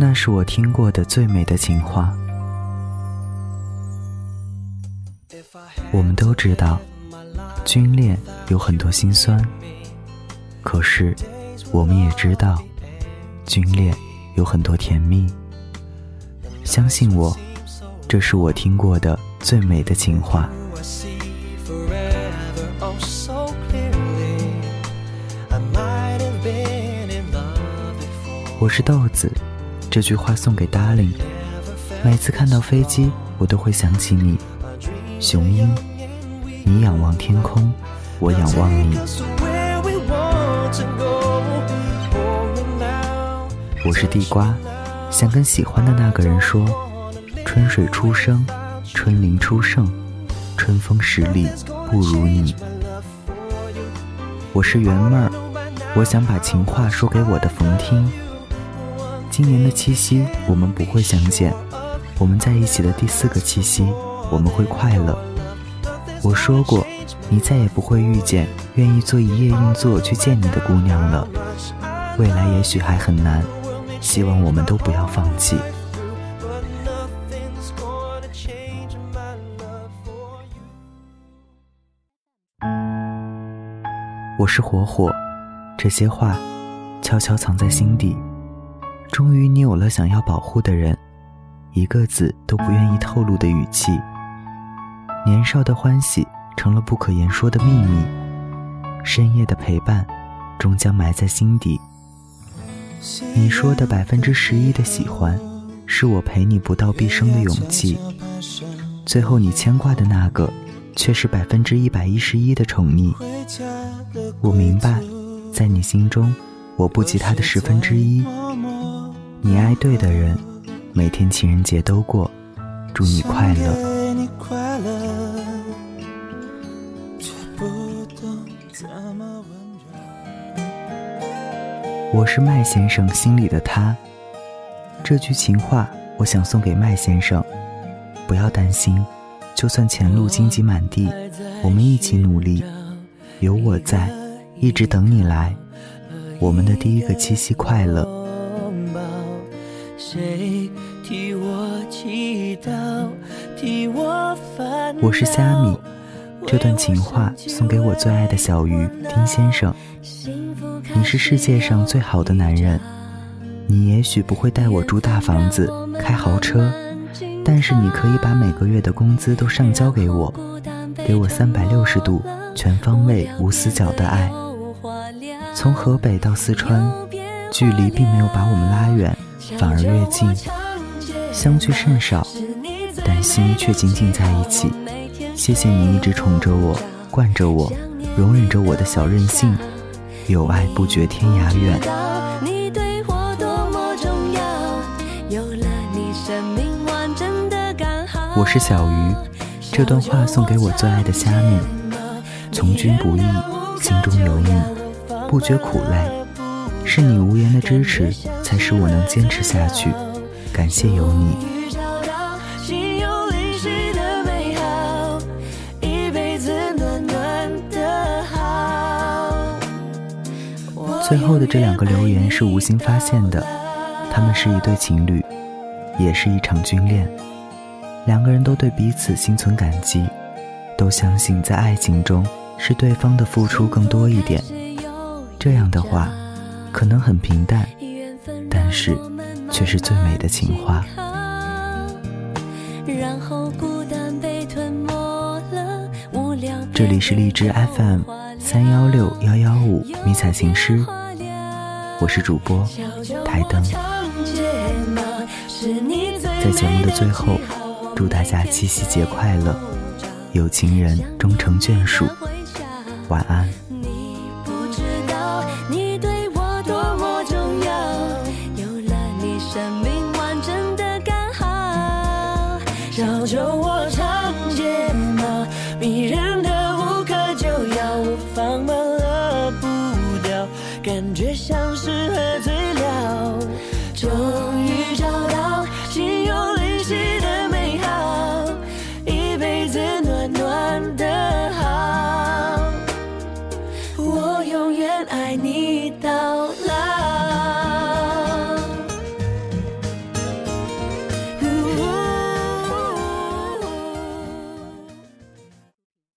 那是我听过的最美的情话。我们都知道，军恋有很多心酸，可是我们也知道，军恋有很多甜蜜。相信我，这是我听过的最美的情话。我是豆子。这句话送给 Darling。每次看到飞机，我都会想起你，雄鹰。你仰望天空，我仰望你。我是地瓜，想跟喜欢的那个人说：春水初生，春林初盛，春风十里不如你。我是圆妹儿，我想把情话说给我的冯听。今年的七夕，我们不会相见。我们在一起的第四个七夕，我们会快乐。我说过，你再也不会遇见愿意做一夜硬座去见你的姑娘了。未来也许还很难，希望我们都不要放弃。我是火火，这些话悄悄藏在心底。终于，你有了想要保护的人，一个字都不愿意透露的语气。年少的欢喜成了不可言说的秘密，深夜的陪伴终将埋在心底。你说的百分之十一的喜欢，是我陪你不到毕生的勇气。最后你牵挂的那个，却是百分之一百一十一的宠溺。我明白，在你心中，我不及他的十分之一。你爱对的人，每天情人节都过，祝你快乐。我是麦先生心里的他，这句情话我想送给麦先生。不要担心，就算前路荆棘满地，我们一起努力，有我在，一直等你来。我们的第一个七夕快乐。谁替我祈祷替我烦我是虾米这段情话送给我最爱的小鱼丁先生。你是世界上最好的男人你也许不会带我住大房子开豪车但是你可以把每个月的工资都上交给我给我三百六十度全方位无死角的爱。从河北到四川距离并没有把我们拉远反而越近，相聚甚少，但心却紧紧在一起。谢谢你一直宠着我，惯着我，容忍着我的小任性。有爱不觉天涯远。我是小鱼，这段话送给我最爱的虾米。从军不易，心中有你，不觉苦累。是你无言的支持，才使我能坚持下去。感谢有你。最后的这两个留言是无心发现的，他们是一对情侣，也是一场军恋。两个人都对彼此心存感激，都相信在爱情中是对方的付出更多一点。这样的话。可能很平淡，但是却是最美的情话。这里是荔枝 FM 三幺六幺幺五迷彩情诗，我是主播台灯。在节目的最后，祝大家七夕节快乐，有情人终成眷属，晚安。